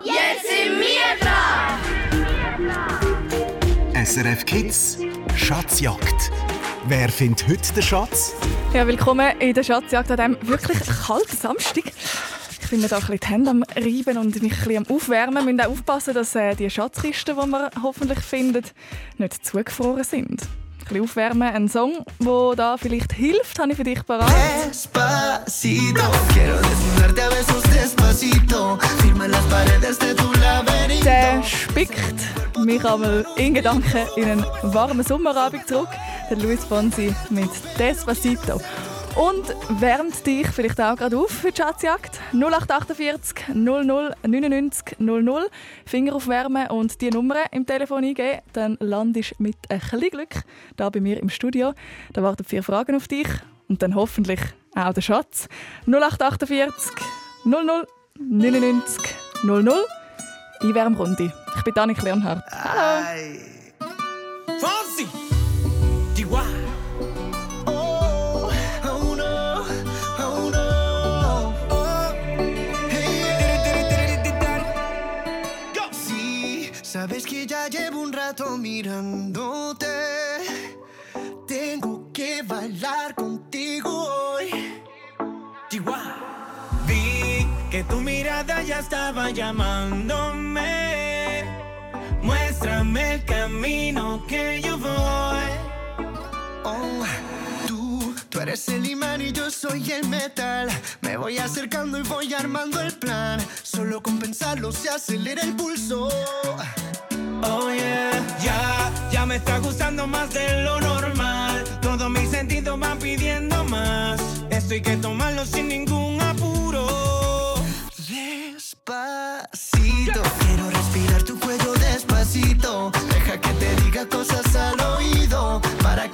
Jetzt sind wir dran! SRF Kids Schatzjagd. Wer findet heute den Schatz? Ja, willkommen in der Schatzjagd an diesem wirklich kalten Samstag. Ich bin mir da ein bisschen die Hände am Reiben und mich ein bisschen am Aufwärmen. Wir müssen auch aufpassen, dass äh, die Schatzkisten, die wir hoffentlich finden, nicht zugefroren sind. Bisschen aufwärmen. Ein Song, der da vielleicht hilft, habe ich für dich parat. Despacito, quiero desnudarte a besos despacito. Firma las paredes de tu laberinto. Der spickt mich einmal in Gedanken in einen warmen Sommerabend zurück. Der Luis Fonsi mit Despacito. Und wärmt dich vielleicht auch gerade auf für die Schatzjagd. 0848 00 99 00. Finger aufwärmen und die Nummer im Telefon eingeben. Dann landest du mit ein bisschen Glück da bei mir im Studio. Da warten vier Fragen auf dich. Und dann hoffentlich auch der Schatz. 0848 00 99 00. Einwärmrunde. Ich bin Danik Leonhardt. Hallo. Chihuahua. Sabes que ya llevo un rato mirándote. Tengo que bailar contigo hoy. Chihuahua. Vi que tu mirada ya estaba llamándome. Muéstrame el camino que yo voy. Oh, tú, eres el imán y yo soy el metal. Me voy acercando y voy armando el plan. Solo con pensarlo se acelera el pulso. Oh yeah, ya, ya me está gustando más de lo normal. Todos mis sentidos van pidiendo más. Esto hay que tomarlo sin ningún apuro. Despacito, quiero respirar tu cuello despacito. Deja que te diga cosas al oído para que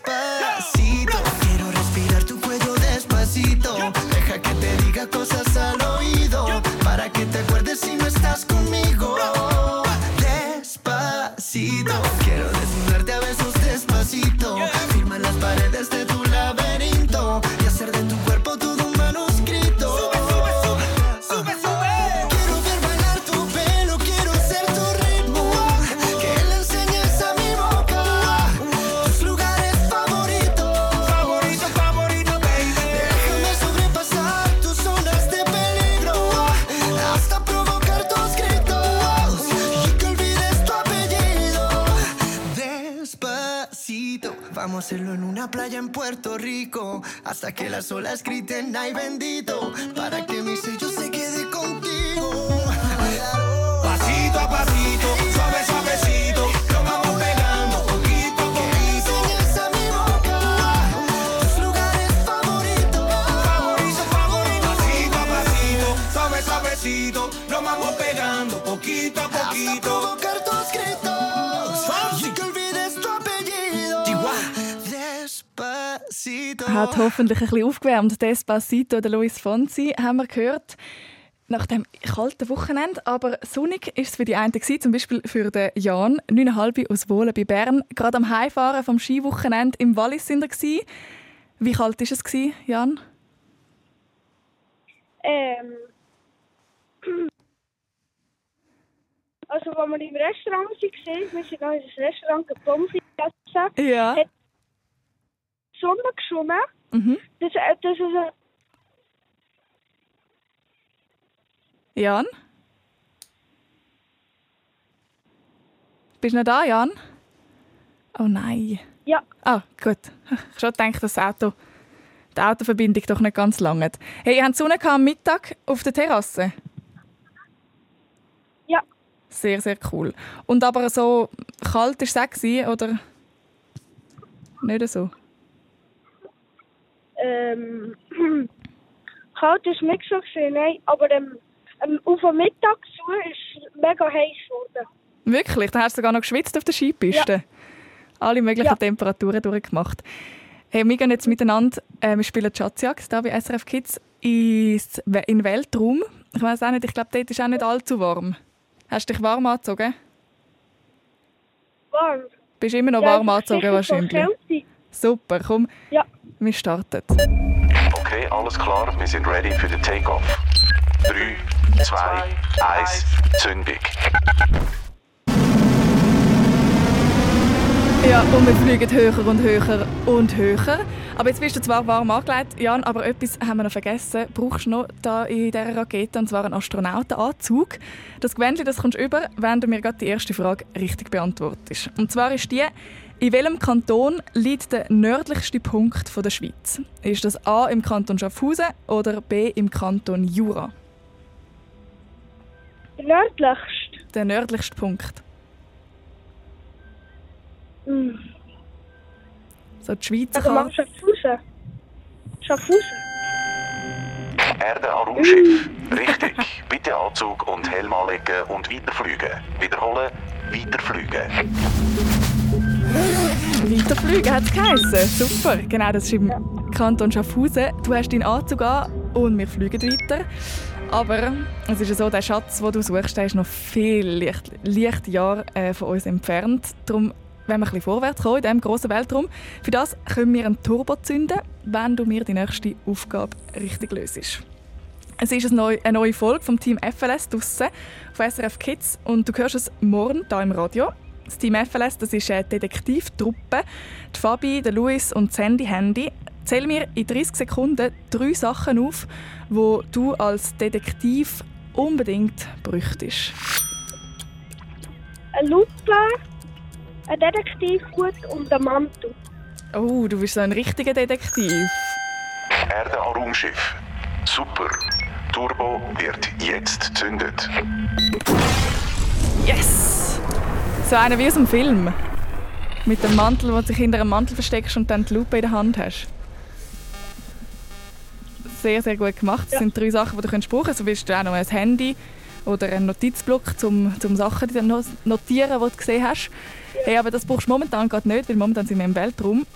Hasta que las olas griten ay bendito Hat hoffentlich ein bisschen aufgewärmt. Despacito, der Luis Fonsi, haben wir gehört. Nach dem kalten Wochenende, aber sonnig ist es für die einen gewesen, zum Beispiel für den Jan, 9,5 aus Wohlen bei Bern. Gerade am Heimfahren vom Skiwochenende im Wallis sind er gewesen. Wie kalt ist es gewesen, Jan? Ähm, also, als wir im Restaurant waren, wir sind in das Restaurant Pommes gegessen, Ja. Hat- Sonne geschonnen. Mhm. Das, äh, das ist ein Jan? Bist du noch da, Jan? Oh nein. Ja, Ah, gut. Ich habe schon gedacht, dass das Auto, die Autoverbindung doch nicht ganz lange. Hey, ihr habt Sonne am Mittag auf der Terrasse? ja, Sehr, sehr cool. Und aber so kalt war es auch, oder? Nicht so? Ähm, kalt ist nicht so nein, aber ähm, ähm, auf dem Mittag zu ist es mega heiß geworden. Wirklich? Da hast du sogar noch geschwitzt auf der Skipiste? Alle möglichen Ja. Temperaturen durchgemacht. Hey, wir gehen jetzt miteinander, äh, wir spielen Schatzjagd hier bei SRF Kids ins, in den Weltraum. Ich weiß auch nicht, ich glaube, dort ist auch nicht allzu warm. Hast du dich warm angezogen? Warm. Bist immer noch Ja, warm angezogen wahrscheinlich. Kälte. Super, komm, Ja. wir starten. Okay, alles klar, wir sind ready für den Takeoff. 3, 2, 1, Zündung. Ja, und wir fliegen höher und höher und höher. Aber jetzt bist du zwar warm angelegt, Jan, aber etwas haben wir noch vergessen. Brauchst du noch da in dieser Rakete, und zwar einen Astronautenanzug. Das Gewändchen, das kommst du über, wenn du mir gerade die erste Frage richtig beantwortest. Und zwar ist die, in welchem Kanton liegt der nördlichste Punkt von der Schweiz? Ist das A im Kanton Schaffhausen oder B im Kanton Jura? Der nördlichste. Der nördlichste Punkt. Hm. So die Schweizer Also Karte. Schaffhausen. Schaffhausen. Erde an Raumschiff. Richtig. Bitte Anzug und Helm anlegen und weiterfliegen. Wiederholen, weiterfliegen. Weiterfliegen hat es geheissen. Super. Genau, das ist im Kanton Schaffhausen. Du hast deinen Anzug an und wir fliegen weiter. Aber es ist ja so, der Schatz, den du suchst, der ist noch viel Licht, Lichtjahre äh, von uns entfernt. Darum wenn wir ein bisschen vorwärts kommen in diesem grossen Weltraum. Für das können wir einen Turbo zünden, wenn du mir die nächste Aufgabe richtig löst. Es ist eine neue, eine neue Folge vom Team FLS draussen auf SRF Kids und du hörst es morgen hier im Radio. Das Team FLS das ist eine Detektivtruppe. Die Fabi, der Luis und Sandy Handy. Zähl mir in 30 Sekunden drei Sachen auf, wo du als Detektiv unbedingt bräuchtest. Eine Lupe, ein Detektivhut und ein Mantel. Oh, du bist so ein richtiger Detektiv. Erde an Raumschiff. Super. Turbo wird jetzt zündet. Yes! So einer wie aus dem Film. Mit dem Mantel, wo du dich hinter einem Mantel versteckst und dann die Lupe in der Hand hast. Sehr, sehr gut gemacht. Das sind drei Sachen, die du brauchen kannst. So willst du auch noch ein Handy oder einen Notizblock, um, um Sachen zu no- notieren, die du gesehen hast. Hey, aber das brauchst du momentan gerade nicht, weil momentan sind wir im Weltraum.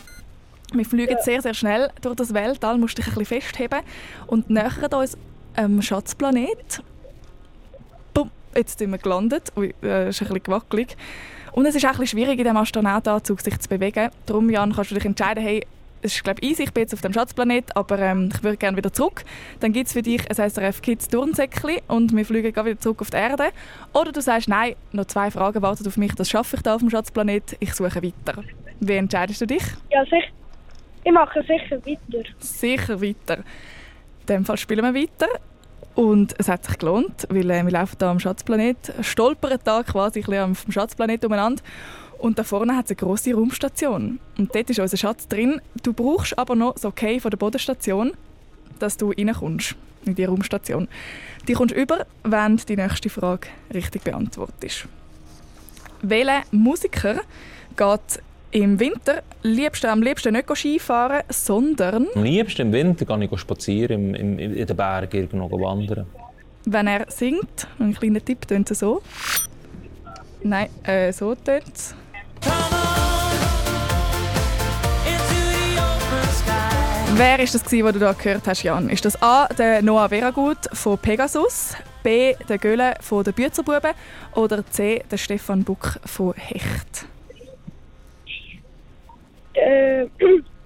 Wir fliegen sehr, sehr schnell durch das Weltall, musst dich ein bisschen festheben und nähern uns am Schatzplanet. Jetzt sind wir gelandet. Ui, äh, ist ein bisschen gewackelig. Und es ist auch ein bisschen schwierig, in diesem Astronautenanzug sich zu bewegen. Darum, Jan, kannst du dich entscheiden, hey, es ist glaube ich easy, ich bin jetzt auf dem Schatzplanet, aber ähm, ich würde gerne wieder zurück. Dann gibt es für dich ein SRF Kids Turnsäckchen und wir fliegen wieder zurück auf die Erde. Oder du sagst, nein, noch zwei Fragen warten auf mich, das schaffe ich da auf dem Schatzplanet, ich suche weiter. Wie entscheidest du dich? Ja, sicher. Ich mache sicher weiter. Sicher weiter. In dem Fall spielen wir weiter. Und es hat sich gelohnt, weil äh, wir laufen hier am Schatzplanet, stolpern da quasi am Schatzplanet umeinander. Und da vorne hat es eine grosse Raumstation. Und dort ist unser Schatz drin. Du brauchst aber noch das Okay von der Bodenstation, dass du reinkommst in die Raumstation. Die kommst über, wenn die nächste Frage richtig beantwortest. Welcher Musiker geht im Winter liebsten, am liebsten nicht Skifahren, sondern Am liebsten im Winter gehe ich spazieren, im, im, in den Bergen irgendwo wandern. wenn er singt, ein kleiner Tipp, tönt es so. Nein, äh, so tönt es. Wer ist das, gewesen, was du da gehört hast, Jan? Ist das A, der Noah Veragut von Pegasus, B, der Göhle von den Büzerbuben oder C, der Stefan Buck von Hecht? Äh,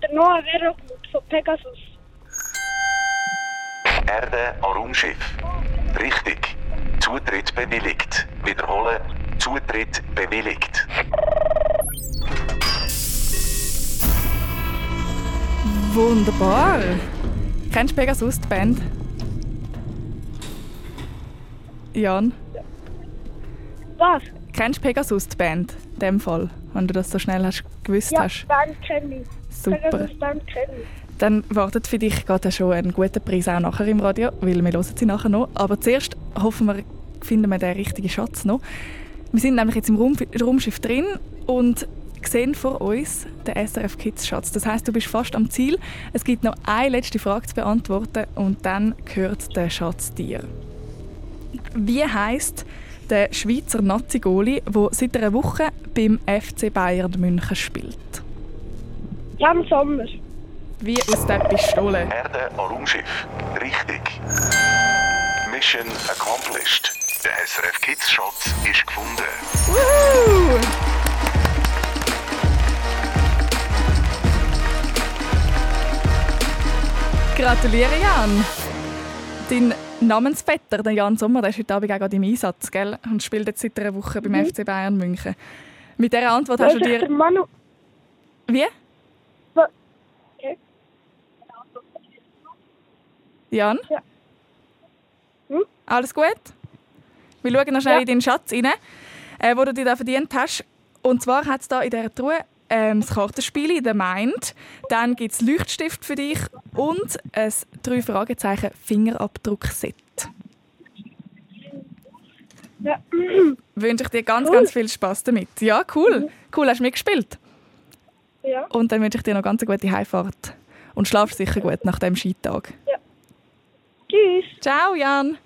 der Noah wäre von Pegasus. Erde an Raumschiff. Richtig. Zutritt bewilligt. Wiederhole. Zutritt bewilligt. Wunderbar. Kennst du Pegasus, die Band? Jan, Was? kennst du Pegasus, die Band? In dem Fall, wenn du das so schnell hast gewusst Ja, hast. Band kenne ich. Super. Ich. Dann wartet für dich gerade schon ein guter Preis auch nachher im Radio, weil wir hören sie nachher noch. Aber zuerst hoffen wir, finden wir den richtigen Schatz noch. Wir sind nämlich jetzt im Raum, Raumschiff drin und sehen vor uns den SRF Kids Schatz. Das heißt, du bist fast am Ziel. Es gibt noch eine letzte Frage zu beantworten und dann gehört der Schatz dir. Wie heißt der Schweizer Nazi-Goli, der seit einer Woche beim FC Bayern München spielt? Jan Sommer. Wie aus der Pistole. Erde an Raumschiff. Richtig. Mission accomplished. Der SRF Kids Schatz ist gefunden. Woo! Gratuliere, Jan. Dein Namensvetter, der Jan Sommer, der ist heute Abend auch gerade im Einsatz gell? und spielt jetzt seit einer Woche beim FC Bayern München. Mit dieser Antwort hast du dir... Manu. Wie? Okay. Jan? Ja. Hm? Alles gut? Wir schauen noch schnell Ja. in deinen Schatz rein, äh, wo du dir da verdient hast. Und zwar hat es da in dieser Truhe ähm, das Kartenspiel in der Mind. Dann gibt es Leuchtstift für dich und ein drei Fragezeichen Fingerabdruck-Set. Ja. Wünsche ich dir ganz, Cool. ganz viel Spaß damit. Ja, cool. Cool, hast du mitgespielt. ja. Und dann wünsche ich dir noch ganz eine gute Heimfahrt. Und schlaf sicher gut nach dem Skitag. Tschüss. Ciao, Jan.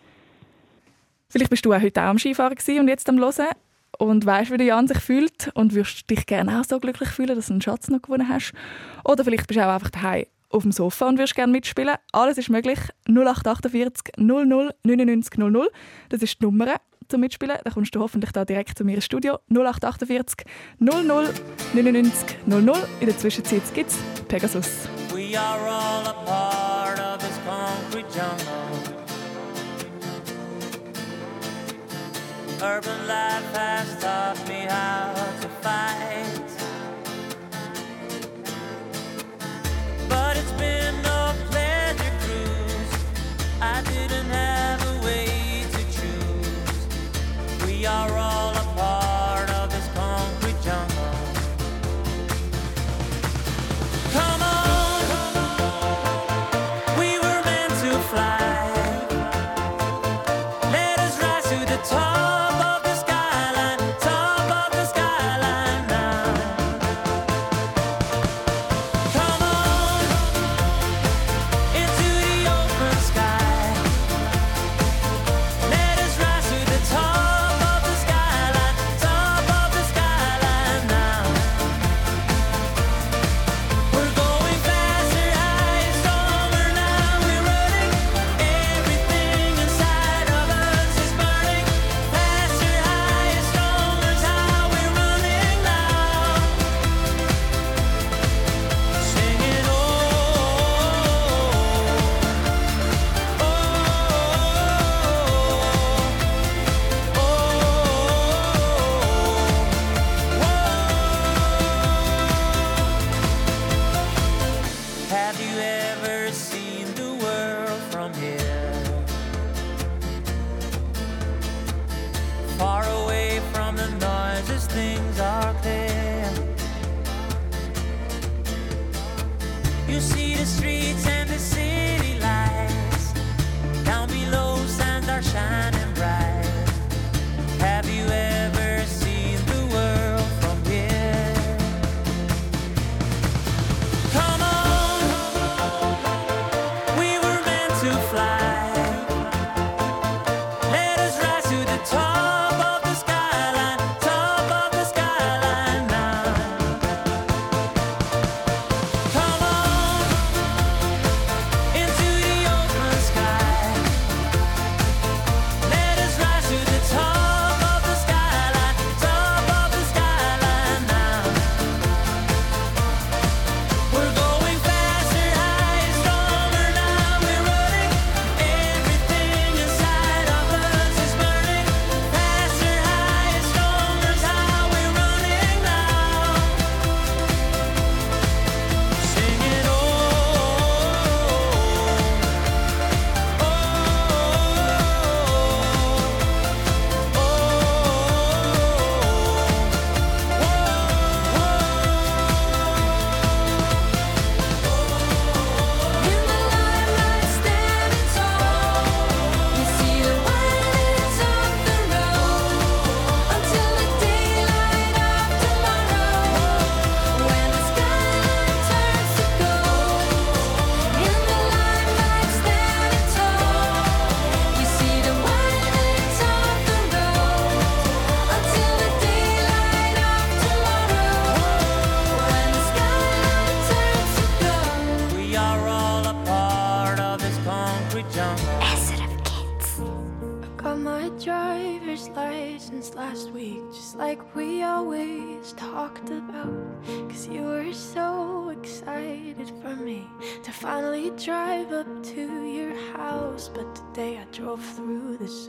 Vielleicht bist du auch heute auch am Skifahren und jetzt am Hören und weißt, wie der Jan sich fühlt und würdest dich gerne auch so glücklich fühlen, dass du einen Schatz noch gewonnen hast. Oder vielleicht bist du auch einfach daheim auf dem Sofa und würdest gerne mitspielen. Alles ist möglich. 0848 00 99 00. Das ist die Nummer zum Mitspielen. Da kommst du hoffentlich da direkt zu mir ins Studio. 0848 00 99 00. In der Zwischenzeit gibt es Pegasus. We are all a Urban life has taught me how to fight. But it's been a pleasure cruise. I didn't have a way to choose. We are all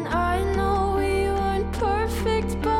And I know we weren't perfect, but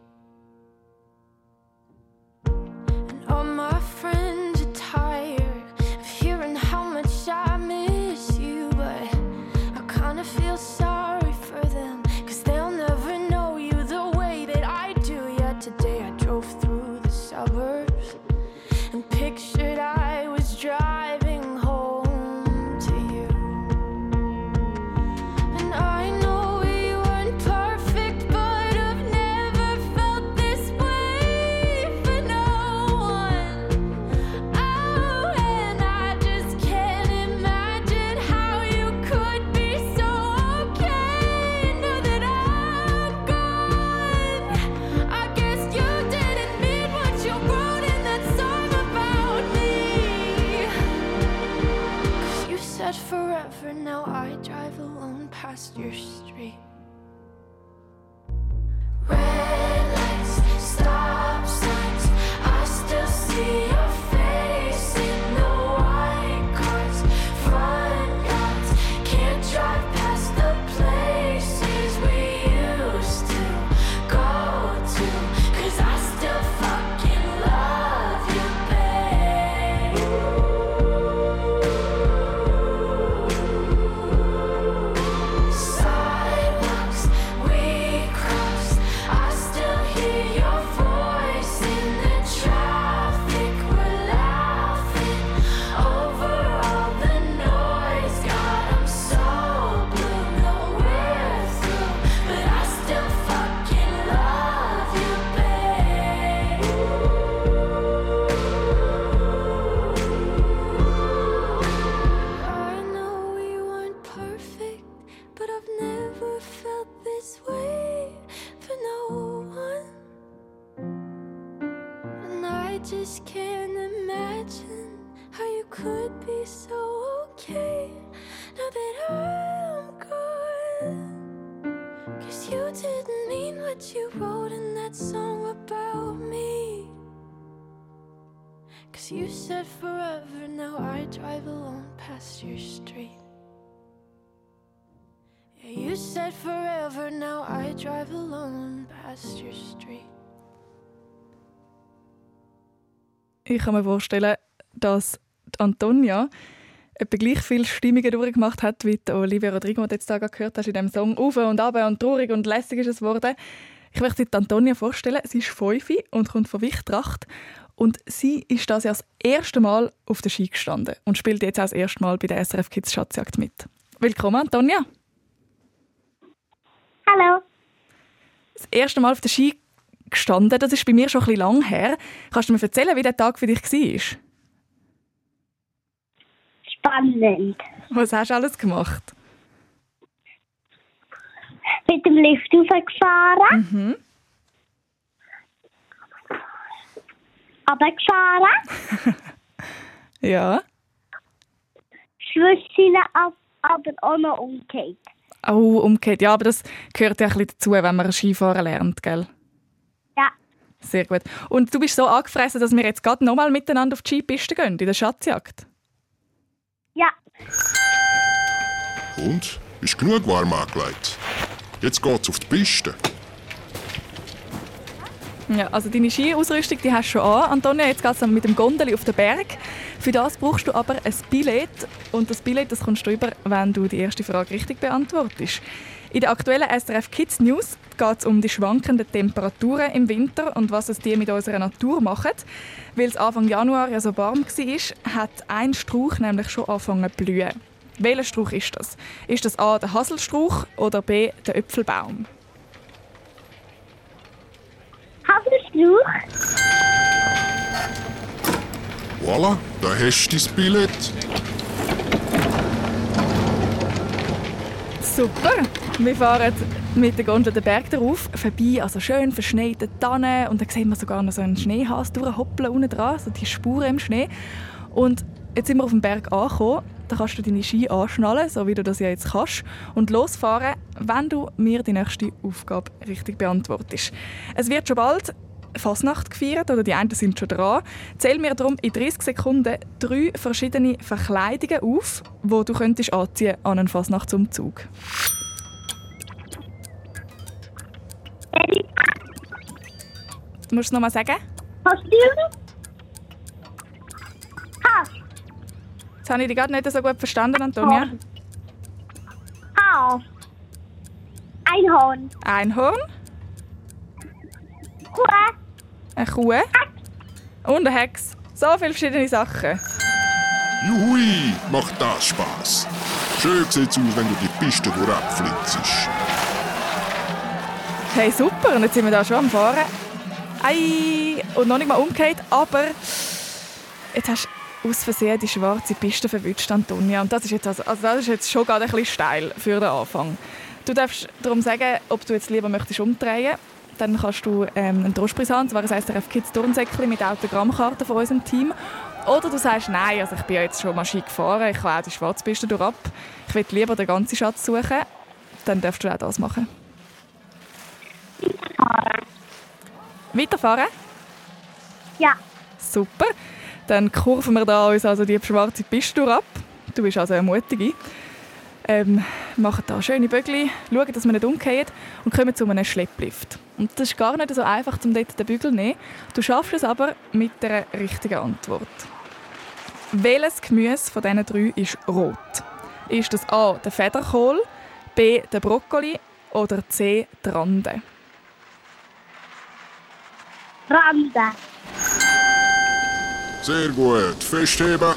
Ich kann mir vorstellen, dass Antonia etwa gleich viele Stimmungen durchgemacht hat, wie die Olivia Rodrigo, die du jetzt da gehört hast, in diesem Song. Auf und ab und traurig und lässig ist es geworden. Ich möchte die Antonia vorstellen. Sie ist fünf und kommt von Wichtracht. Und sie ist das ja das erste Mal auf der Ski gestanden und spielt jetzt auch das erste Mal bei der SRF Kids Schatzjagd mit. Willkommen, Antonia. Hallo. Das erste Mal auf der Ski gestanden, das ist bei mir schon ein bisschen lang her. Kannst du mir erzählen, wie der Tag für dich war? Spannend. Was hast du alles gemacht? Mit dem Lift hochgefahren. Mhm. Runtergefahren. Ja. Ab, aber auch noch umgekehrt. Oh, umgekehrt. Ja, aber das gehört ja ein bisschen dazu, wenn man Skifahren lernt, gell? Sehr gut. Und du bist so angefressen, dass wir jetzt gerade nochmal miteinander auf die Skipiste gehen, in der Schatzjagd? Ja. Und? Ist genug warm angelegt. Jetzt geht's auf die Piste. Ja, also deine Skiausrüstung die hast du schon an, Antonia. Jetzt geht es mit dem Gondeli auf den Berg. Für das brauchst du aber ein Billett. Und das Billett das kommst du über, wenn du die erste Frage richtig beantwortest. In der aktuellen SRF Kids News geht es um die schwankenden Temperaturen im Winter und was es die mit unserer Natur machen. Weil es Anfang Januar ja so warm war, hat ein Strauch nämlich schon angefangen zu blühen. Welcher Strauch ist das? Ist das A der Haselstrauch oder B der Äpfelbaum? Haselstrauch. Voilà, da hast du dein Billett. Super! Wir fahren mit der Gondel den Berg darauf, vorbei, also schön verschneite Tannen und dann sehen wir sogar noch so einen Schneehas durchhoppeln unten dran, so die Spuren im Schnee. Und jetzt sind wir auf dem Berg angekommen, da kannst du deine Ski anschnallen, so wie du das ja jetzt kannst, und losfahren, wenn du mir die nächste Aufgabe richtig beantwortest. Es wird schon bald Fasnacht gefeiert oder die einen sind schon dran. Zähl mir darum in 30 Sekunden drei verschiedene Verkleidungen auf, die du könntest anziehen an einen Fasnachtsumzug. Du musst es nochmal sagen. Kostüm. Haas. Jetzt habe ich dich gerade nicht so gut verstanden, Antonia. Haas. Einhorn. Einhorn, Kuh. Eine Kuh und eine Hex. So viele verschiedene Sachen. Juhui, macht das Spaß. Schön sieht's aus, wenn du die Piste durchflitzt. Hey, super. Und jetzt sind wir da schon am Fahren. Ei, und noch nicht mal umgekehrt, aber jetzt hast du aus Versehen die schwarze Piste verwünscht, Antonia. Und das ist jetzt, also, also das ist jetzt schon gerade ein bisschen steil für den Anfang. Du darfst darum sagen, ob du jetzt lieber möchtest umdrehen dann kannst du ähm, einen Trostpreis haben, und zwar ein SRF Kids Turnsäckchen mit Autogrammkarten von unserem Team. Oder du sagst, nein, also ich bin ja jetzt schon mal Ski gefahren, ich kann auch die Schwarzpiste durchab. Ich will lieber den ganzen Schatz suchen. Dann darfst du auch das machen. Weiterfahren? Ja. Super. Dann kurven wir da uns also die schwarze Piste ab. Du bist also eine Mutige. Ähm, machen da schöne Bögli, schauen, dass wir nicht umgehen und kommen zu einem Schlepplift. Und das ist gar nicht so einfach, um dort den Bügel zu nehmen. Du schaffst es aber mit der richtigen Antwort. Welches Gemüse von diesen drei ist rot? Ist das A. der Federkohl, B. der Brokkoli oder C. die Rande? Rande. Sehr gut, festheben.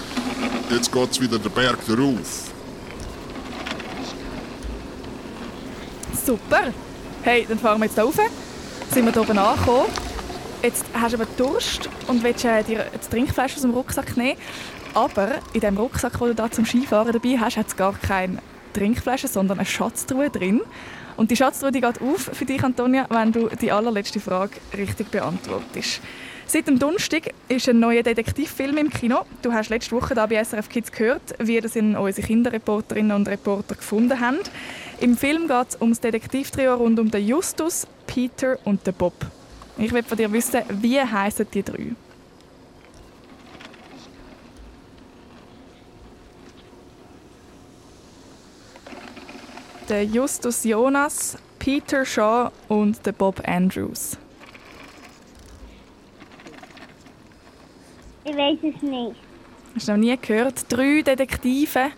Jetzt geht's wieder den Berg darauf. Super. Hey, dann fahren wir jetzt hier rauf. Sind wir hier oben angekommen. Jetzt hast du aber Durst und willst äh, dir die Trinkflasche aus dem Rucksack nehmen. Aber in dem Rucksack, den du da zum Skifahren dabei hast, hat es gar keine Trinkflasche, sondern eine Schatztruhe drin. Und die Schatztruhe die geht auf für dich, Antonia, wenn du die allerletzte Frage richtig beantwortest. Seit dem Donnerstag ist ein neuer Detektivfilm im Kino. Du hast letzte Woche da bei SRF Kids gehört, wie das in unsere Kinderreporterinnen und Reporter gefunden haben. Im Film geht es um das Detektivtrio rund um den Justus, Peter und den Bob. Ich will von dir wissen, wie heißen die drei? Der Justus Jonas, Peter Shaw und der Bob Andrews. Ich weiß es nicht. Hast du noch nie gehört? Drei Detektive,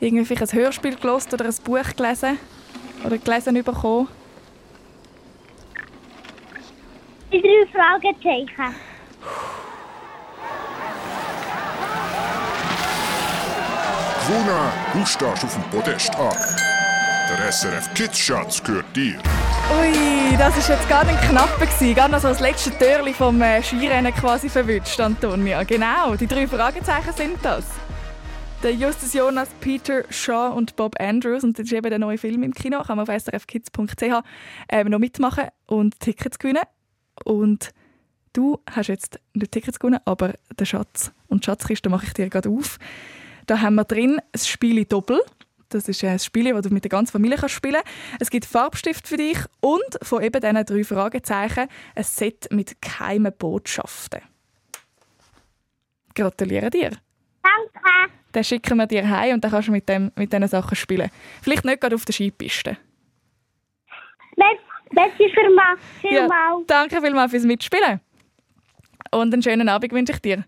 irgendwie vielleicht ein Hörspiel gelesen oder ein Buch gelesen oder gelesen bekommen. Die drei Fragezeichen. Gewonnen, du stehst auf dem Podest an. Der SRF Kids Schatz gehört dir. Ui, das war jetzt gerade ein knapper gewesen. Gerade noch so das letzte Türli vom äh, Skirennen quasi verwünscht, Antonia. Genau, die drei Fragezeichen sind das. Der Justus Jonas, Peter Shaw und Bob Andrews. Und das ist eben der neue Film im Kino. Kann man auf srfkids.ch ähm, noch mitmachen und Tickets gewinnen. Und du hast jetzt nicht Tickets gewonnen, aber den Schatz und die Schatzkiste mache ich dir gerade auf. Da haben wir drin das Spiel Doppel. Das ist ein Spiel, das du mit der ganzen Familie kannst spielen kannst. Es gibt Farbstift für dich und von eben diesen drei Fragezeichen ein Set mit geheimen Botschaften. Gratuliere dir. Danke. Dann schicken wir dir heim und dann kannst du mit, dem, mit diesen Sachen spielen. Vielleicht nicht gerade auf der Skipiste. Let's Merci vielmals. Ja, danke vielmals fürs Mitspielen. Und einen schönen Abend wünsche ich dir.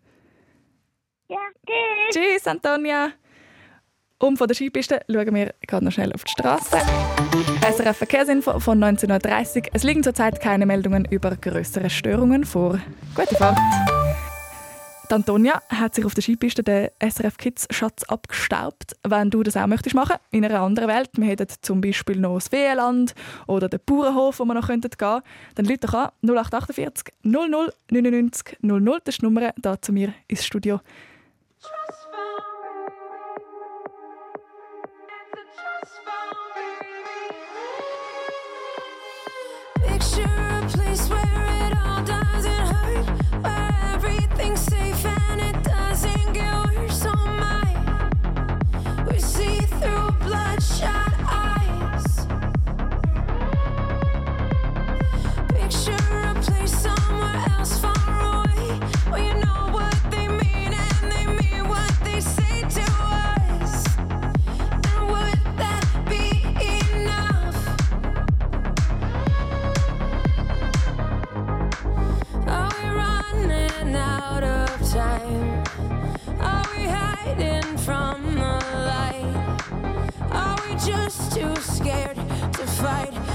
Ja, tschüss. Tschüss, Antonia. Um von der Skipiste schauen wir gerade noch schnell auf die Straße. SRF Verkehrsinfo von 19.30 Uhr. Es liegen zurzeit keine Meldungen über größere Störungen vor. Gute Fahrt. Die Antonia hat sich auf der Skipiste den SRF Kids Schatz abgestaubt. Wenn du das auch möchtest machen, in einer anderen Welt, wir hätten zum Beispiel noch das Feenland oder den Bauernhof, wo wir noch gehen könnten, dann Leute doch an 0848 00 99 00. Das ist die Nummer hier zu mir ins Studio. too scared to fight.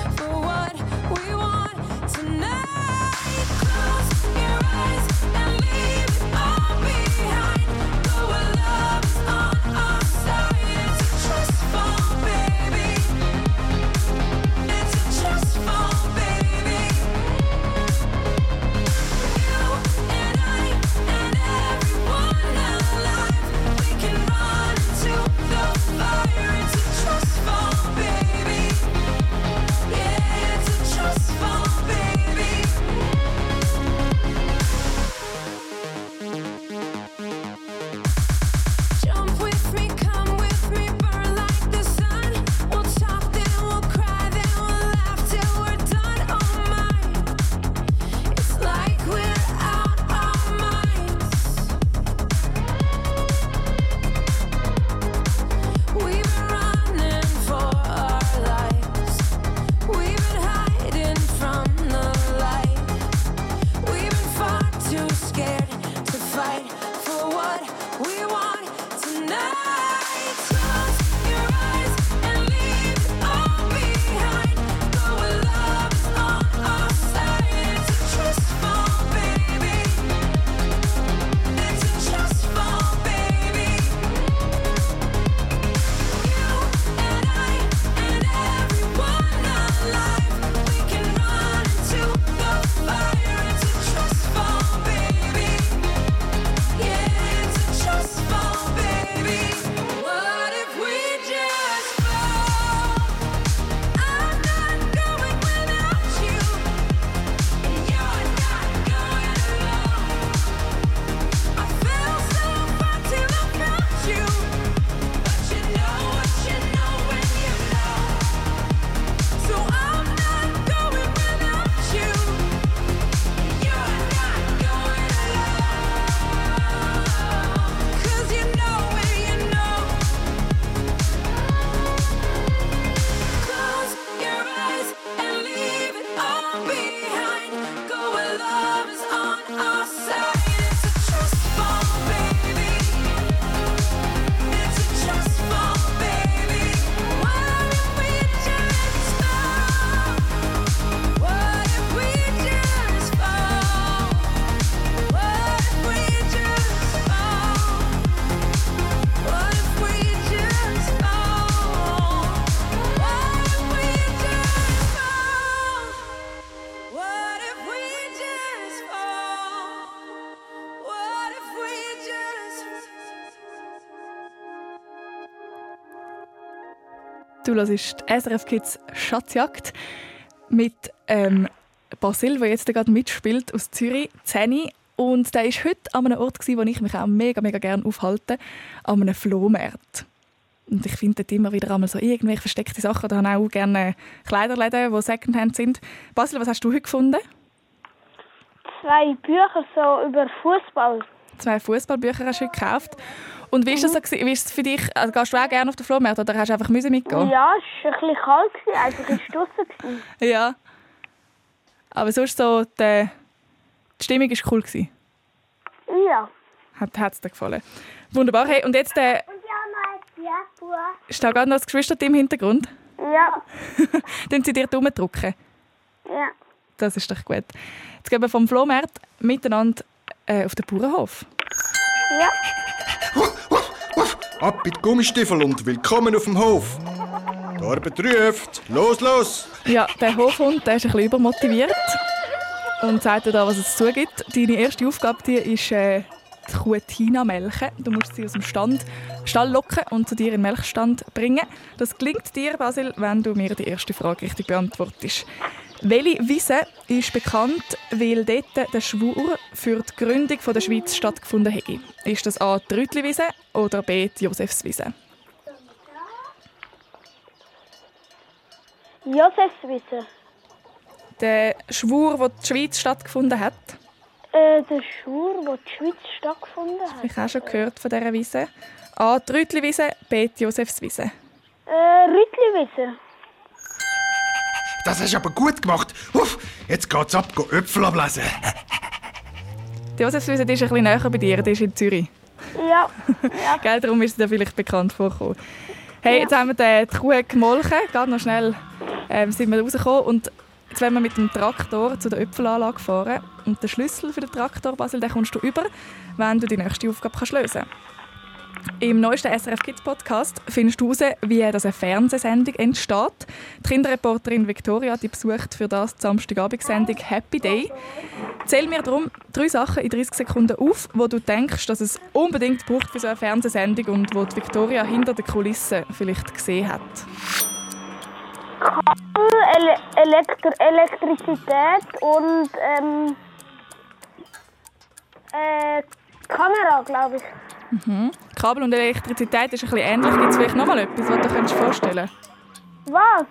Du hörst die SRF Kids Schatzjagd mit ähm, Basil, der jetzt gerade mitspielt aus Zürich, Zeni. Und der war heute an einem Ort, wo ich mich auch mega, mega gerne aufhalte, an einem Flohmarkt. Und ich finde dort immer wieder einmal so irgendwelche versteckte Sachen. Da haben auch gerne Kleiderläden, die Secondhand sind. Basil, was hast du heute gefunden? Zwei Bücher so über Fußball. Zwei Fußballbücher hast du heute gekauft gewesen? Wie ist es für dich? Also, gehst du auch gerne auf den Flohmarkt oder hast du einfach müssen mitgehen? Ja, es war ein bisschen kalt, einfach ist draussen. Ja. Aber sonst so, die, die Stimmung war cool. Gewesen. Ja. Hat es dir gefallen. Wunderbar. Hey, und jetzt äh, ist da gerade noch das Geschwister im Hintergrund. Ja. Dann sie dir die Daumen drücken. Ja. Das ist doch gut. Jetzt gehen wir vom Flohmarkt miteinander äh, auf den Bauernhof. Ja. Ab mit die Gummistiefel und willkommen auf dem Hof. Die Arbeit. Los, los! Ja, der Hofhund der ist bisschen übermotiviert und sagt dir da, was es zugibt. Deine erste Aufgabe die ist, äh, die Kuh Tina melken. Du musst sie aus dem Stand, Stall locken und zu dir in den Melkstand bringen. Das gelingt dir, Basil, wenn du mir die erste Frage richtig beantwortest. Welche Wiese ist bekannt, weil dort der Schwur für die Gründung der Schweiz stattgefunden hat? Ist das A. die Rütliwiese oder B. die Josefswiese? Josefswiese. Der Schwur, wo die Schweiz stattgefunden hat? Äh, der Schwur, wo die Schweiz stattgefunden hat. Ich habe schon gehört von dieser Wiese. A. Die Rütliwiese, B. die Josefswiese. Äh, Rütliwiese. Das hast du aber gut gemacht. Uff, jetzt geht's ab, go Äpfel ablesen. Die Josefswiese ist ein bisschen näher bei dir, die ist in Zürich. Ja. Gell, darum ist sie dir vielleicht bekannt vorgekommen. Hey, jetzt haben wir die Kuh gemolken, gerade noch schnell ähm, sind wir rausgekommen und jetzt werden wir mit dem Traktor zu der Äpfelanlage fahren und den Schlüssel für den Traktor, Basil, den kommst du über, wenn du die nächste Aufgabe kannst lösen Im neuesten SRF Kids Podcast findest du heraus, wie das eine Fernsehsendung entsteht. Die Kinderreporterin Victoria die besucht für das die Samstagabendsendung Happy Day. Zähl mir darum drei Sachen in 30 Sekunden auf, wo du denkst, dass es unbedingt braucht für so eine Fernsehsendung und wo die Victoria hinter den Kulissen vielleicht gesehen hat. Kabel, Ele Elektr Elektrizität und ähm, äh, Kamera, glaube ich. Mhm. Kabel und Elektrizität ist ein bisschen ähnlich. Gibt es vielleicht noch mal etwas, was du dir vorstellen Was?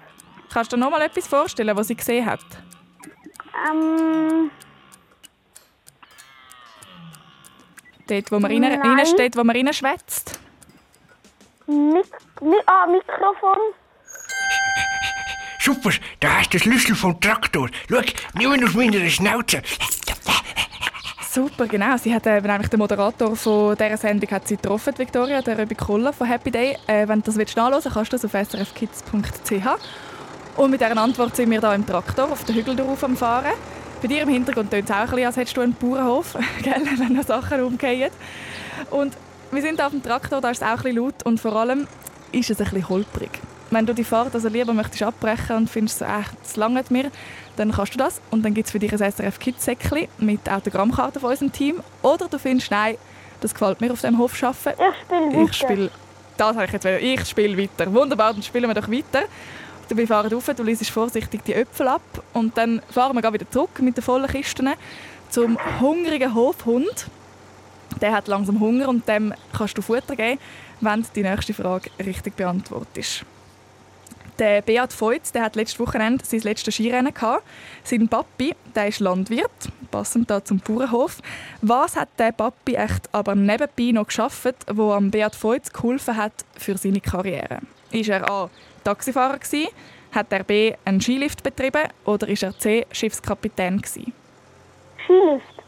Kannst du dir noch mal etwas vorstellen, was sie gesehen hat? Ähm, Dort, wo man rein, reinsteht, wo man reinschwätzt. Mik Mi ah, Mikrofon. Super, da hast du den Schlüssel vom Traktor. Schau, nimm ihn aus meiner Schnauze. Super, genau. Sie hat äh, nämlich den Moderator von dieser Sendung hat sie getroffen, Victoria, der Röbi Koller von Happy Day. Äh, wenn du das willst willst, kannst du das auf srfkids.ch. Und mit dieser Antwort sind wir hier im Traktor auf den Hügel drauf am Fahren. Bei dir im Hintergrund tönt es auch ein bisschen, als hättest du einen Bauernhof, gell, wenn noch Sachen umgehen. Und wir sind auf dem Traktor, da ist es auch ein bisschen laut und vor allem ist es ein bisschen holprig. Wenn du die Fahrt also lieber möchtest abbrechen und findest, so, äh, das langt mir, dann kannst du das. Und dann gibt es für dich ein SRF Kids Säckchen mit Autogrammkarten von unserem Team. Oder du findest, nein, das gefällt mir auf dem Hof arbeiten. Ich spiele weiter. Ich spiele, das habe ich jetzt wieder. Ich spiele weiter. Wunderbar, dann spielen wir doch weiter. Wir fahren rauf, du liest vorsichtig die Äpfel ab und dann fahren wir wieder zurück mit den vollen Kisten zum hungrigen Hofhund. Der hat langsam Hunger und dem kannst du Futter geben, wenn du die nächste Frage richtig beantwortest. Der Beat Feutz, der hat letztes Wochenende sein letztes Skirennen gehabt. Sein Papi, der ist Landwirt, passend da zum Bauernhof. Was hat der Papi echt aber nebenbei noch geschafft, wo am Beat Feutz geholfen hat für seine Karriere? Ist er A. Taxifahrer gsi? Hat er B. einen Skilift betrieben oder ist er C. Schiffskapitän gsi? Skilift.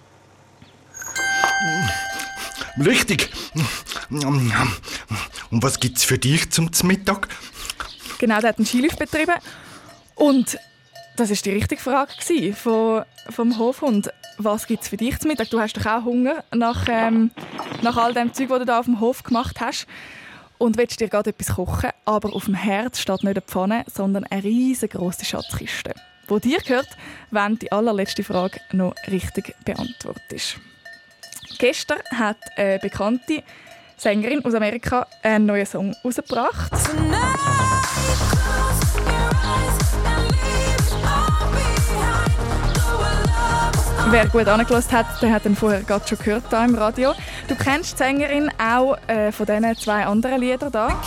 Richtig. Und was gibt's für dich zum Mittag? Genau, der hat einen Skilift betrieben. Und das ist die richtige Frage von, vom Hofhund. Was gibt es für dich zum Mittag? Du hast doch auch Hunger nach, ähm, nach all dem Zeug, das du da auf dem Hof gemacht hast. Und willst dir gerade etwas kochen, aber auf dem Herd steht nicht eine Pfanne, sondern eine riesengroße Schatzkiste, wo dir gehört, wenn die allerletzte Frage noch richtig beantwortest. Gestern hat eine bekannte Sängerin aus Amerika einen neuen Song rausgebracht. Wer gut angelassen hat, der hat ihn vorher gerade schon gehört hier im Radio. Du kennst die Sängerin auch äh, von diesen zwei anderen Liedern da.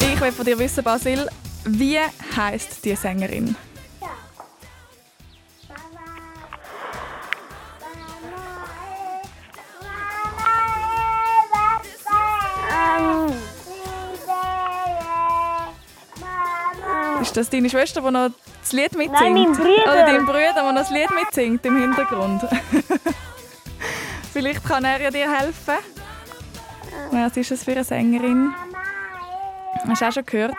Ich will von dir wissen, Basil, Wie heißt die Sängerin? Ist das deine Schwester, die noch das Lied mitsingt? Nein, mein Bruder. Oder dein Bruder, der noch das Lied mitsingt im Hintergrund? Vielleicht kann er ja dir helfen. Was ist das für eine Sängerin? Hast du auch schon gehört?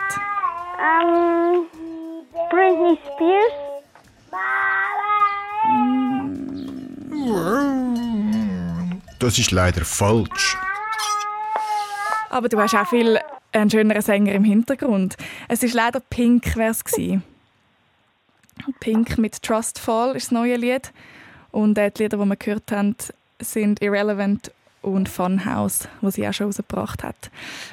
Ähm, Britney Spears. Das ist leider falsch. Aber du hast auch viel einen schöneren Sänger im Hintergrund. Es ist leider Pink, wäre es. Pink mit Trust Fall ist das neue Lied. Und äh, die Lieder, die wir gehört haben, sind Irrelevant und Funhouse, wo sie auch schon rausgebracht hat.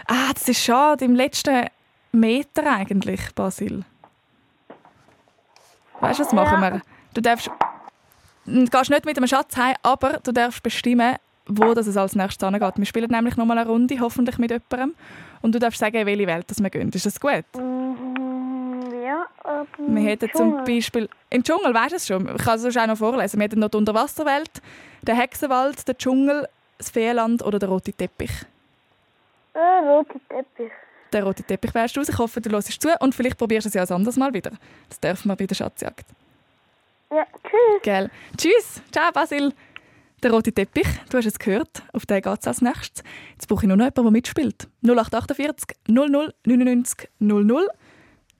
Ah, das ist schade, im letzten Meter eigentlich, Basil. Weißt du, was machen wir? Du darfst, du gehst nicht mit einem Schatz heim, aber du darfst bestimmen, wo das es als nächstes hingeht. Wir spielen nämlich nochmal eine Runde, hoffentlich mit jemandem. Und du darfst sagen, in welche Welt das wir gehen. Ist das gut? Ja, aber Wir hätten zum Beispiel im Dschungel, weißt du es schon? Ich kann es sonst auch noch vorlesen. Wir hätten noch die Unterwasserwelt, den Hexenwald, den Dschungel, das Feenland oder den roten Teppich. Äh, roter Teppich. Den roten Teppich wärst du aus. Ich hoffe, du hörst zu und vielleicht probierst du es ja ein anderes Mal wieder. Das dürfen wir bei der Schatzjagd. Ja, tschüss. Gell? Tschüss. Ciao, Basil. Der rote Teppich, du hast es gehört, auf den geht es als nächstes. Jetzt brauche ich nur noch jemanden, der mitspielt. 0848 00 99 00.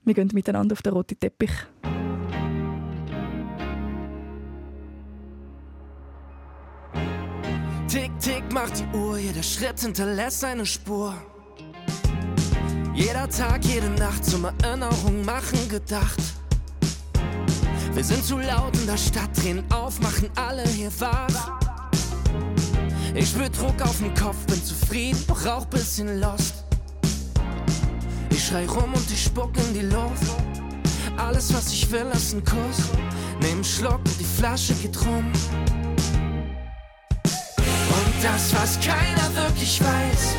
Wir gehen miteinander auf den roten Teppich. Tick, tick macht die Uhr, jeder Schritt hinterlässt eine Spur. Jeder Tag, jede Nacht zum Erinnerung machen gedacht. Wir sind zu laut in der Stadt, drehen auf, machen alle hier wach. Ich spür Druck auf den Kopf, bin zufrieden, doch auch bisschen lost. Ich schrei rum und ich spuck in die Luft. Alles, was ich will, ist ein Kuss. Nehm Schluck und die Flasche geht rum. Und das, was keiner wirklich weiß,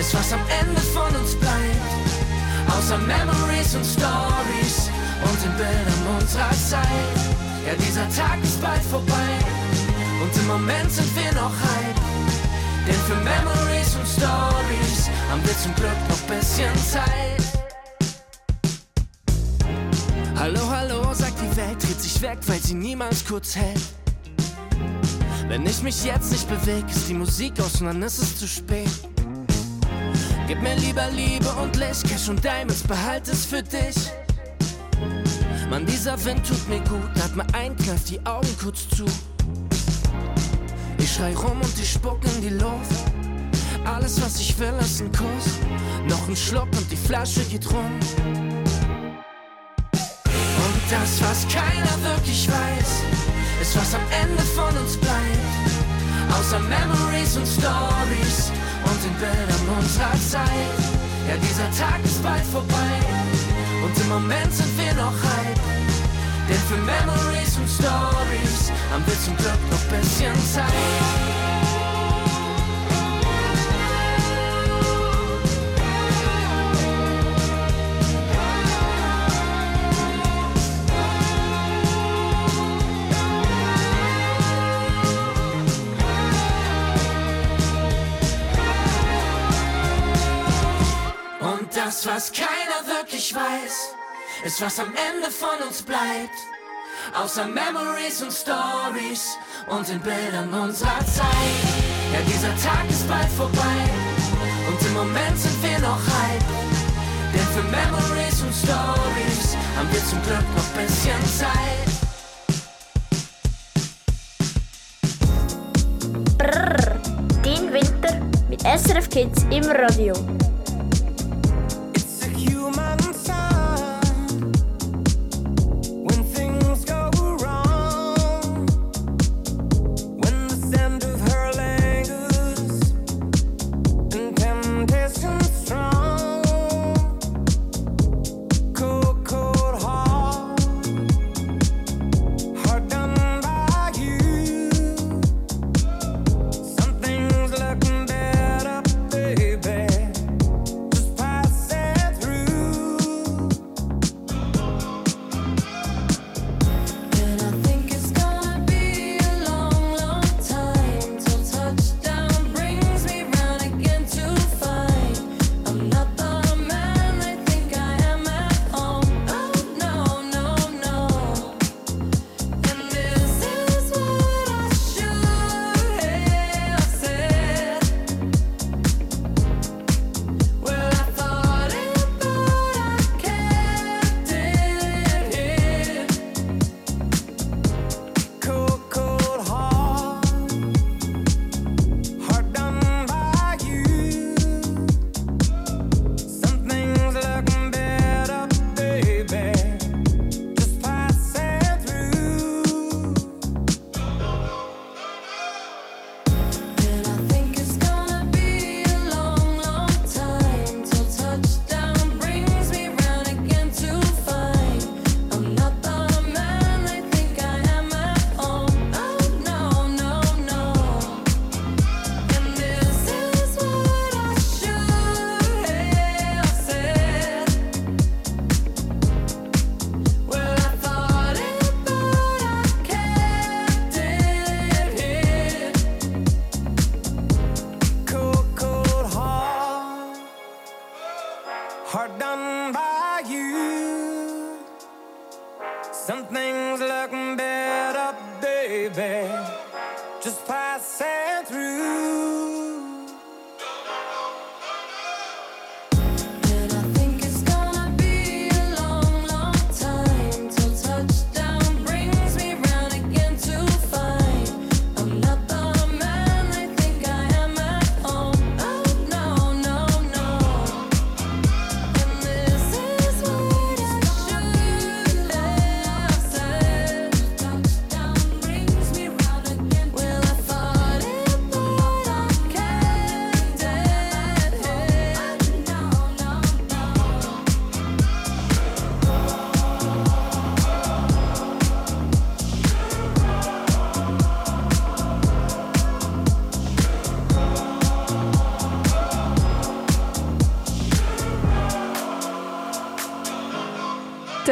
ist, was am Ende von uns bleibt. Außer Memories und Stories und den Bildern unserer Zeit. Ja, dieser Tag ist bald vorbei und im Moment sind wir noch hype. Denn für Memories und Stories haben wir zum Glück noch bisschen Zeit. Hallo, hallo, sagt die Welt, dreht sich weg, weil sie niemals kurz hält. Wenn ich mich jetzt nicht bewege, ist die Musik aus und dann ist es zu spät. Gib mir lieber Liebe und Licht, Cash und Diamonds, behalt es für dich. Mann, dieser Wind tut mir gut, atme ein, kneif die Augen kurz zu. Ich schrei rum und ich spuck in die Luft. Alles, was ich will, ist ein Kuss. Noch ein Schluck und die Flasche geht rum. Und das, was keiner wirklich weiß, ist, was am Ende von uns bleibt. Außer Memories und Stories und den Bildern unserer Zeit. Ja, dieser Tag ist bald vorbei und im Moment sind wir noch hype. Denn für Memories und Stories haben wir zum Glück noch bisschen Zeit. Das, was keiner wirklich weiß, ist, was am Ende von uns bleibt. Außer Memories und Stories und den Bildern unserer Zeit. Ja, dieser Tag ist bald vorbei und im Moment sind wir noch hype. Denn für Memories und Stories haben wir zum Glück noch bisschen Zeit. Brrr, den Winter mit SRF Kids im Radio.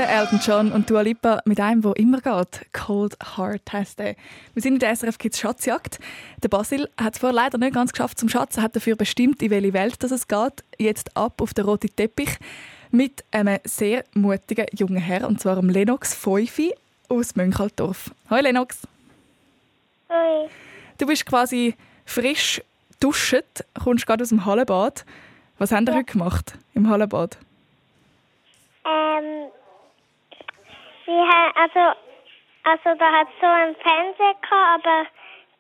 Der Elton John und Dua Lipa mit einem, wo immer geht. Cold Heart heisst der. Wir sind in der SRF Kids Schatzjagd. Der Basil hat es vorher leider nicht ganz geschafft zum Schatzen, hat dafür bestimmt, in welche Welt das es geht. Jetzt ab auf den roten Teppich mit einem sehr mutigen jungen Herr, und zwar dem Lennox Feufi aus Mönchaldorf. Hallo Lennox. Hi. Du bist quasi frisch duschet, kommst gerade aus dem Hallenbad. Was haben ihr heute gemacht im Hallenbad? Ähm, wir haben, also, also da hat so ein Fernseher gehabt, aber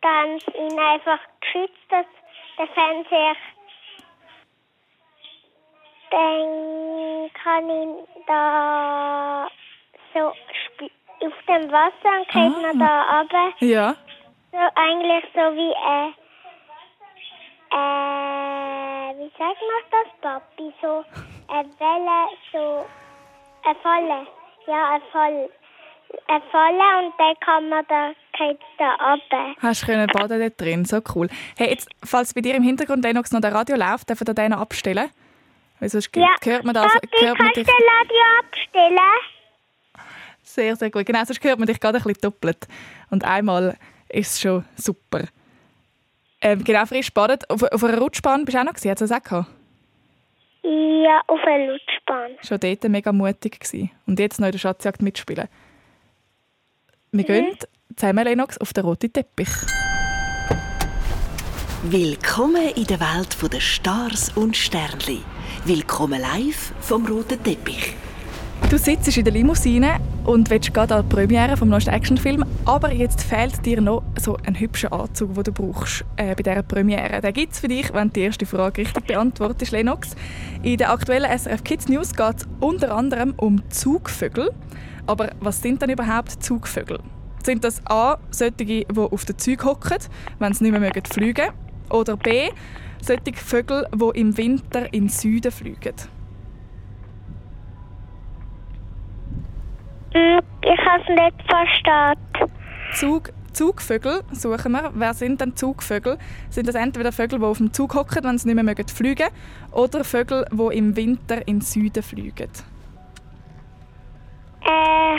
da haben sie ihn einfach geschützt, dass der Fernseher dann kann ihn da so auf dem Wasser und geht man da runter. Ja. So eigentlich so wie äh, äh, wie sagt man das, Papi? So eine Welle, so eine Volle. Ja, eine Volle. Eine Volle und dann kann man da, runter. Hast du können baden dort drin, so cool. Hey, jetzt, falls bei dir im Hintergrund Lennox noch der Radio läuft, dürfen wir den abstellen? Weil sonst Ja, hört man das, Papi, hört man dich den Radio abstellen? sehr, sehr gut. Genau, sonst hört man dich gerade ein bisschen doppelt. Und einmal ist es schon super. Ähm, genau, frisch baden. Auf, auf einer Rutschbahn bist du auch noch gewesen, hat es auch gehabt? Ja, auf eine Lutschbahn. Schon dort mega mutig gewesen. Und jetzt noch in der Schatzjagd mitspielen. Wir gehen zusammen, Lennox, auf den roten Teppich. Willkommen in der Welt der Stars und Sternli. Willkommen live vom roten Teppich. Du sitzt in der Limousine und willst gerade an die Premiere vom neuesten Actionfilm, aber jetzt fehlt dir noch so ein hübscher Anzug, den du brauchst äh, bei dieser Premiere. Den gibt es für dich, wenn du die erste Frage richtig beantwortest, Lennox. In der aktuellen SRF Kids News geht es unter anderem um Zugvögel. Aber was sind denn überhaupt Zugvögel? Sind das A, solche, die auf den Zug hocken, wenn sie nicht mehr fliegen mögen? Oder B, solche Vögel, die im Winter in den Süden fliegen? Ich habe es nicht verstanden. Zug, Zugvögel suchen wir. Wer sind denn Zugvögel? Sind das entweder Vögel, die auf dem Zug hocken, wenn sie nicht mehr mögen fliegen oder Vögel, die im Winter in den Süden fliegen? Äh,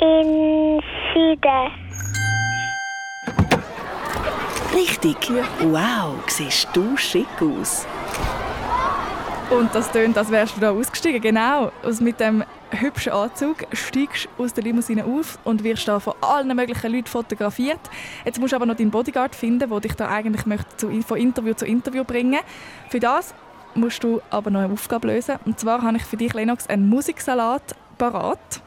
in Süden. Richtig. Wow, siehst du schick aus. Und das tönt, als wärst du da ausgestiegen. Genau. Mit dem hübschen Anzug steigst aus der Limousine auf und wirst da von allen möglichen Leuten fotografiert. Jetzt musst du aber noch deinen Bodyguard finden, der dich da eigentlich möchte von Interview zu Interview bringen Für das musst du aber noch eine Aufgabe lösen. Und zwar habe ich für dich, Lennox, einen Musiksalat parat.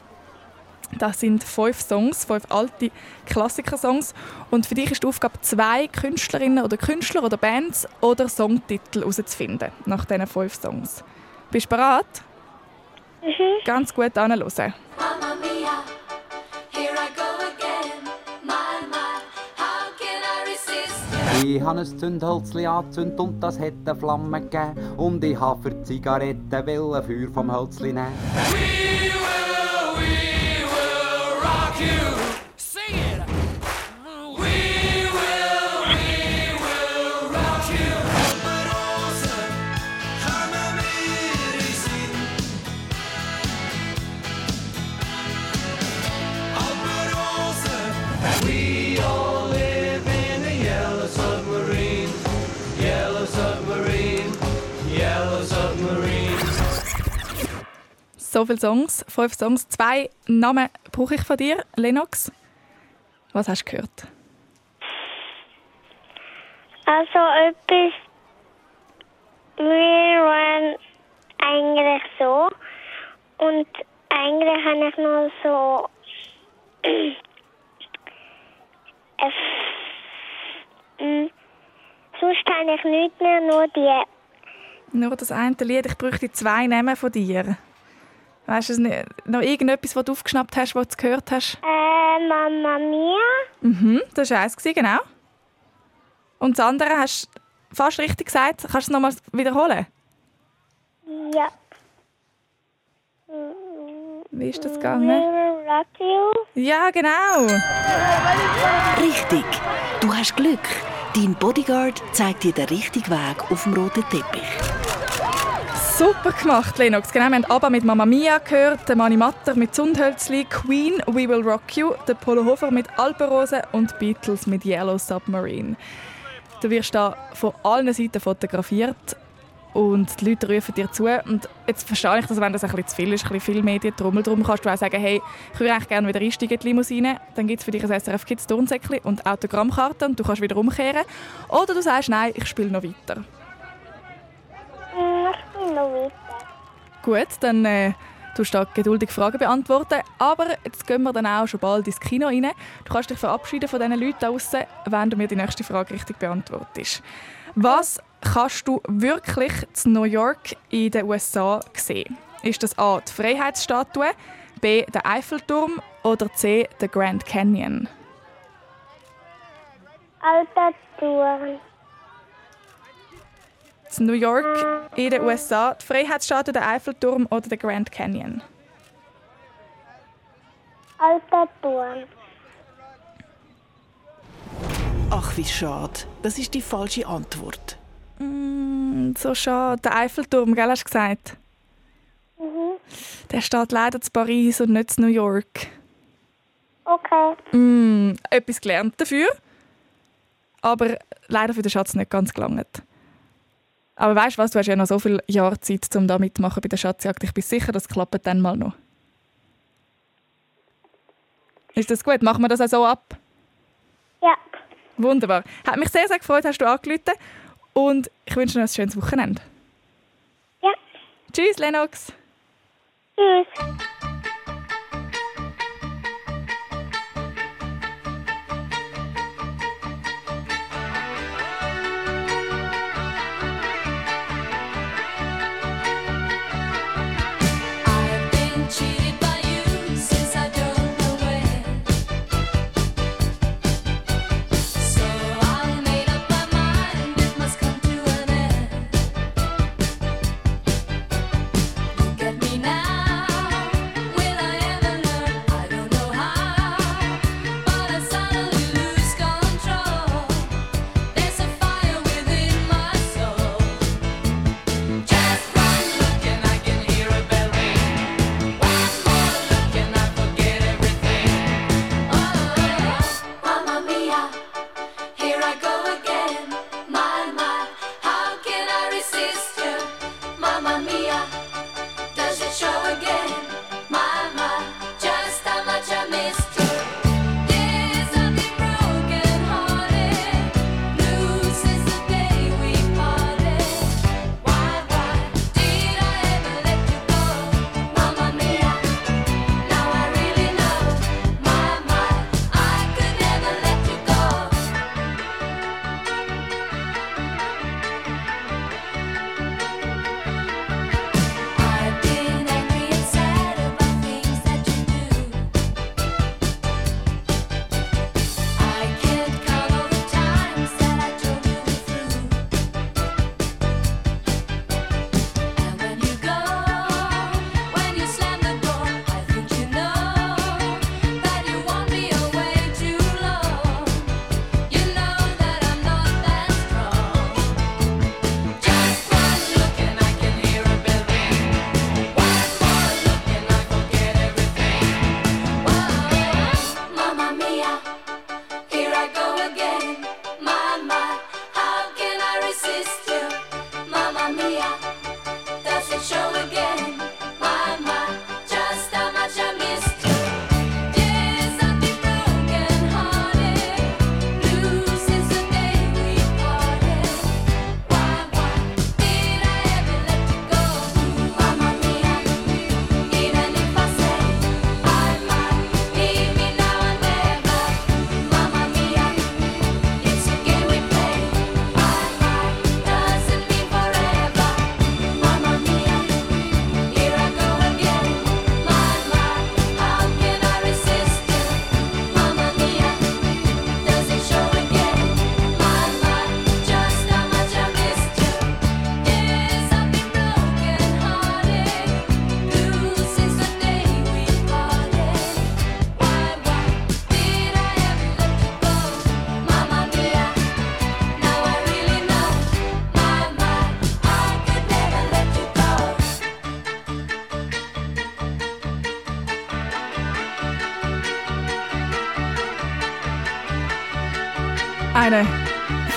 Das sind fünf Songs, fünf alte Klassikersongs. Und für dich ist die Aufgabe, zwei Künstlerinnen oder Künstler oder Bands oder Songtitel herauszufinden nach diesen fünf Songs. Bist du bereit? Mhm. Ganz gut anhören. Mamma mia, here I go again. My, my, how can I resist? Ich habe ein Zündhölzli angezündet und das hat eine Flamme gegeben. Und ich habe für die Zigaretten wollen Feuer vom Hölzli nehmen. rock you. So viele Songs, fünf Songs. Zwei Namen brauche ich von dir, Lennox. Was hast du gehört? Also etwas, wir waren eigentlich so und eigentlich habe ich nur so Mm, sonst habe ich nichts mehr, nur die Nur das eine Lied. Ich bräuchte zwei Namen von dir. Weißt du es nicht? Noch irgendetwas, was du aufgeschnappt hast, was du gehört hast? äh, Mama Mia. Mhm, das war eins, gewesen, genau. Und das andere hast du fast richtig gesagt. Kannst du es nochmal wiederholen? Ja. Wie ist das gegangen? Will rock you. Ja, genau. Richtig. Du hast Glück. Dein Bodyguard zeigt dir den richtigen Weg auf dem roten Teppich. Super gemacht, Lennox. Genau, wir haben ABBA mit Mamma Mia gehört, Mani Matter mit Sundhölzli, Queen, We Will Rock You, der Polo Hofer mit Alpenrose und Beatles mit Yellow Submarine. Du wirst da von allen Seiten fotografiert und die Leute rufen dir zu. Und jetzt verstehe ich, dass wenn das ein bisschen zu viel ist, ein bisschen viel Medientrommel, darum kannst du auch sagen, hey, ich würde gerne wieder einsteigen in die Limousine. Dann gibt es für dich ein SRF Kids Turnsäckchen und Autogrammkarte und du kannst wieder umkehren. Oder du sagst, nein, ich spiele noch weiter. Bin noch weiter. Gut, dann äh, tust du geduldig Fragen beantworten. Aber jetzt gehen wir dann auch schon bald ins Kino rein. Du kannst dich verabschieden von diesen Leuten draussen, wenn du mir die nächste Frage richtig beantwortest. Was kannst du wirklich in New York in den USA sehen? Ist das A. die Freiheitsstatue, B. der Eiffelturm oder C. der Grand Canyon? Alter Touren. In New York in den USA die Freiheitsstatue, der Eiffelturm oder der Grand Canyon? Alter Touren. Ach, wie schade. Das ist die falsche Antwort. Mm, so schade. Der Eiffelturm, gell, hast du gesagt? Mhm. Der steht leider zu Paris und nicht zu New York. Okay. Mm, etwas gelernt dafür. Aber leider für den Schatz nicht ganz gelangt. Aber weißt du was, du hast ja noch so viele Jahre Zeit, um da mitmachen bei der Schatzjagd. Ich bin sicher, das klappt dann mal noch. Ist das gut? Machen wir das auch so ab? Ja. Wunderbar. Hat mich sehr, sehr gefreut, hast du angerufen. Und ich wünsche dir ein schönes Wochenende. Ja. Tschüss, Lennox. Tschüss.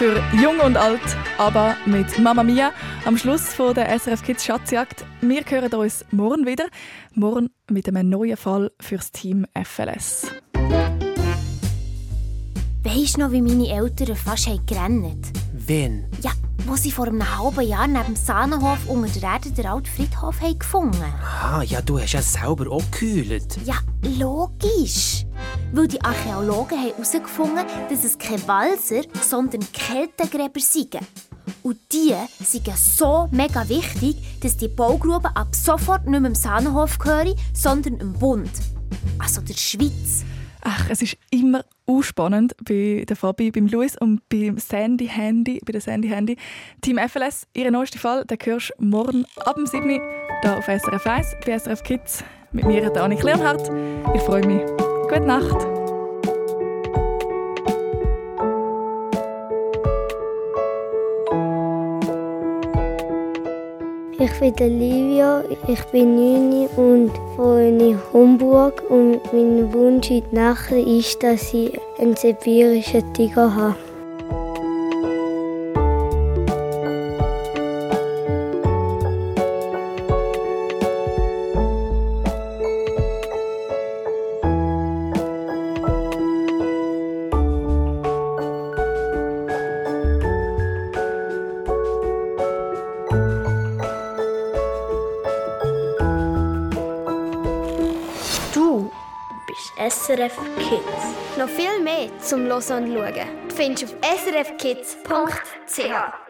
Für Jung und Alt, aber mit Mama Mia am Schluss von der SRF Kids Schatzjagd. Wir hören uns morgen wieder. Morgen mit einem neuen Fall fürs Team FLS. Weisst du noch, wie meine Eltern fast haben Wen? Ja, wo sie vor einem halben Jahr neben dem Sahnenhof unter der Erde den alten Friedhof haben gefunden Ah, ja, du hast ja selber auch gekühlt. Ja, logisch. Weil die Archäologen haben herausgefunden, dass es keine Walser, sondern Keltengräber sind. Und die sind so mega wichtig, dass die Baugruben ab sofort nicht mehr im Sahnenhof gehören, sondern im Bund. Also der Schweiz. Ach, es ist immer spannend bei der Fabi, beim Luis und beim Sandy Handy, bei der Sandy Handy. Team FLS, ihren neuesten Fall, den hörst du morgen ab dem 7. Uhr hier auf SRF 1 bei SRF Kids mit mir, der Annik. Ich freue mich. Gute Nacht. Ich bin der Livia, ich bin 9 und wohne in Homburg und mein Wunsch in der Nacht ist, dass ich einen sibirischen Tiger habe. SRF Kids. Noch viel mehr zum Hören und Schauen findest du auf srfkids.ch.